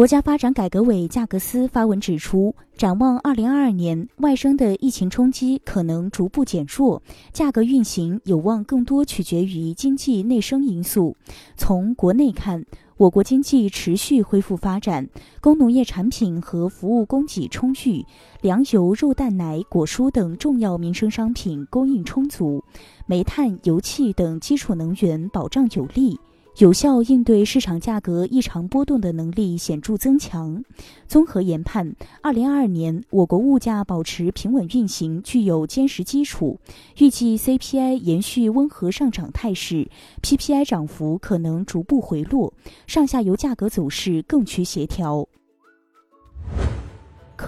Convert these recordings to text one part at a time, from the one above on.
国家发展改革委价格司发文指出，展望二零二二年，外生的疫情冲击可能逐步减弱，价格运行有望更多取决于经济内生因素。从国内看，我国经济持续恢复发展，工农业产品和服务供给充裕，粮油、肉蛋奶、果蔬等重要民生商品供应充足，煤炭、油气等基础能源保障有力。有效应对市场价格异常波动的能力显著增强。综合研判，二零二二年我国物价保持平稳运行具有坚实基础。预计 CPI 延续温和上涨态势，PPI 涨幅可能逐步回落，上下游价格走势更趋协调。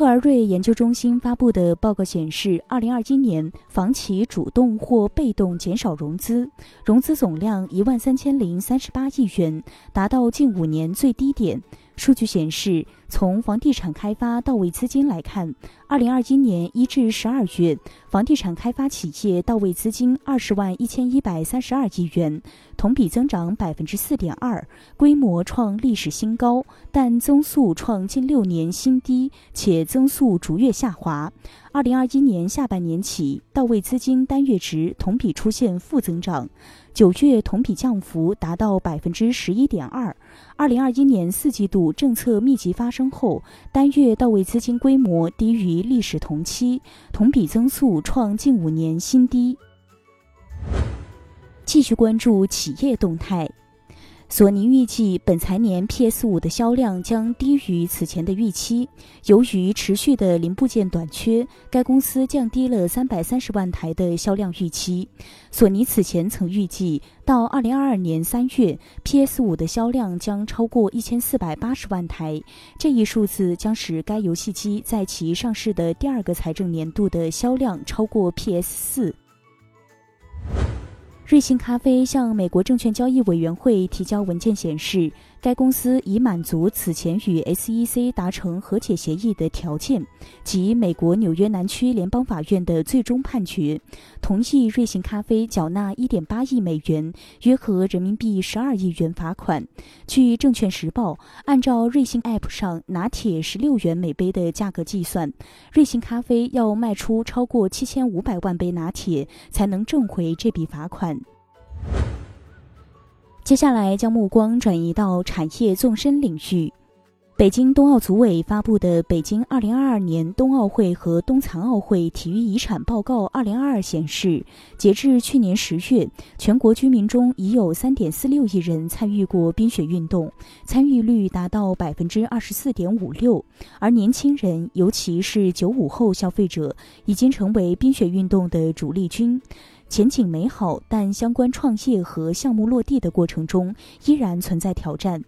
克而瑞研究中心发布的报告显示，二零二一年房企主动或被动减少融资，融资总量一万三千零三十八亿元，达到近五年最低点。数据显示，从房地产开发到位资金来看，二零二一年一至十二月，房地产开发企业到位资金二十万一千一百三十二亿元，同比增长百分之四点二，规模创历史新高，但增速创近六年新低，且增速逐月下滑。二零二一年下半年起，到位资金单月值同比出现负增长。九月同比降幅达到百分之十一点二。二零二一年四季度政策密集发生后，单月到位资金规模低于历史同期，同比增速创近五年新低。继续关注企业动态。索尼预计本财年 PS 五的销量将低于此前的预期。由于持续的零部件短缺，该公司降低了三百三十万台的销量预期。索尼此前曾预计，到二零二二年三月，PS 五的销量将超过一千四百八十万台。这一数字将使该游戏机在其上市的第二个财政年度的销量超过 PS 四。瑞幸咖啡向美国证券交易委员会提交文件显示，该公司已满足此前与 SEC 达成和解协议的条件，即美国纽约南区联邦法院的最终判决，同意瑞幸咖啡缴纳1.8亿美元（约合人民币12亿元）罚款。据《证券时报》，按照瑞幸 App 上拿铁16元每杯的价格计算，瑞幸咖啡要卖出超过7500万杯拿铁，才能挣回这笔罚款。接下来将目光转移到产业纵深领域。北京冬奥组委发布的《北京2022年冬奥会和冬残奥会体育遗产报告2022》显示，截至去年十月，全国居民中已有3.46亿人参与过冰雪运动，参与率达到百分之二十四点五六。而年轻人，尤其是九五后消费者，已经成为冰雪运动的主力军。前景美好，但相关创业和项目落地的过程中依然存在挑战。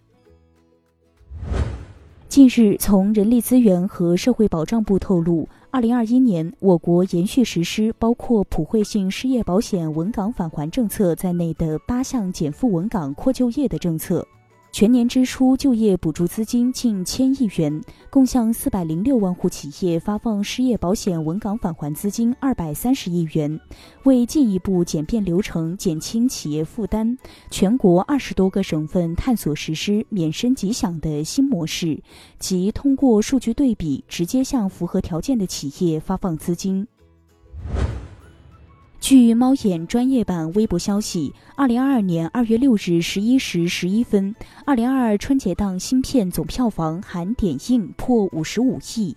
近日，从人力资源和社会保障部透露，二零二一年我国延续实施包括普惠性失业保险稳岗返还政策在内的八项减负稳岗扩就业的政策。全年支出就业补助资金近千亿元，共向四百零六万户企业发放失业保险稳岗返还资金二百三十亿元。为进一步简便流程、减轻企业负担，全国二十多个省份探索实施免申即享的新模式，即通过数据对比，直接向符合条件的企业发放资金。据猫眼专业版微博消息，二零二二年二月六日十一时十一分，二零二二春节档新片总票房含点映破五十五亿。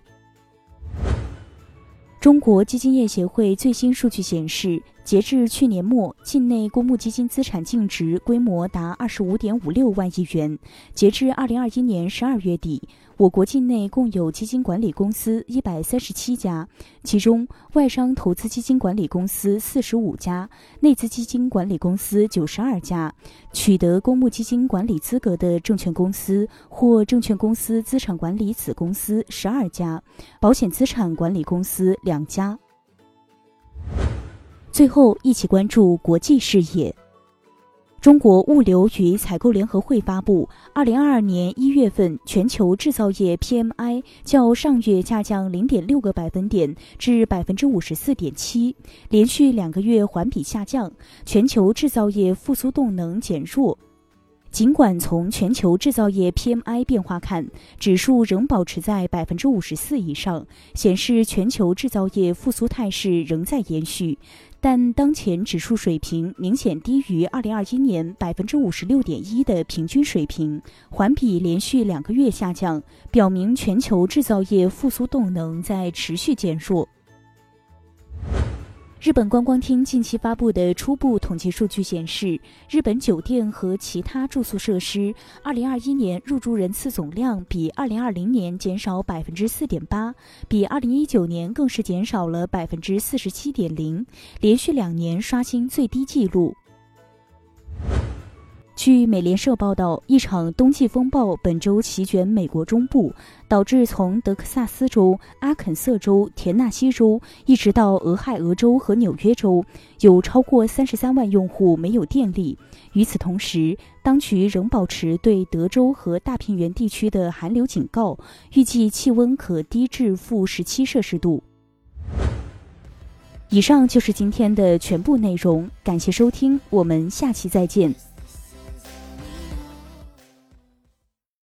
中国基金业协会最新数据显示。截至去年末，境内公募基金资产净值规模达二十五点五六万亿元。截至二零二一年十二月底，我国境内共有基金管理公司一百三十七家，其中外商投资基金管理公司四十五家，内资基金管理公司九十二家。取得公募基金管理资格的证券公司或证券公司资产管理子公司十二家，保险资产管理公司两家。最后，一起关注国际视野。中国物流与采购联合会发布，二零二二年一月份全球制造业 PMI 较上月下降零点六个百分点至百分之五十四点七，连续两个月环比下降，全球制造业复苏动能减弱。尽管从全球制造业 PMI 变化看，指数仍保持在百分之五十四以上，显示全球制造业复苏态势仍在延续。但当前指数水平明显低于二零二一年百分之五十六点一的平均水平，环比连续两个月下降，表明全球制造业复苏动能在持续减弱。日本观光厅近期发布的初步统计数据显示，日本酒店和其他住宿设施2021年入住人次总量比2020年减少百分之四点八比2019年更是减少了百分之四十七点零连续两年刷新最低纪录。据美联社报道，一场冬季风暴本周席卷美国中部，导致从德克萨斯州、阿肯色州、田纳西州一直到俄亥俄州和纽约州，有超过三十三万用户没有电力。与此同时，当局仍保持对德州和大平原地区的寒流警告，预计气温可低至负十七摄氏度。以上就是今天的全部内容，感谢收听，我们下期再见。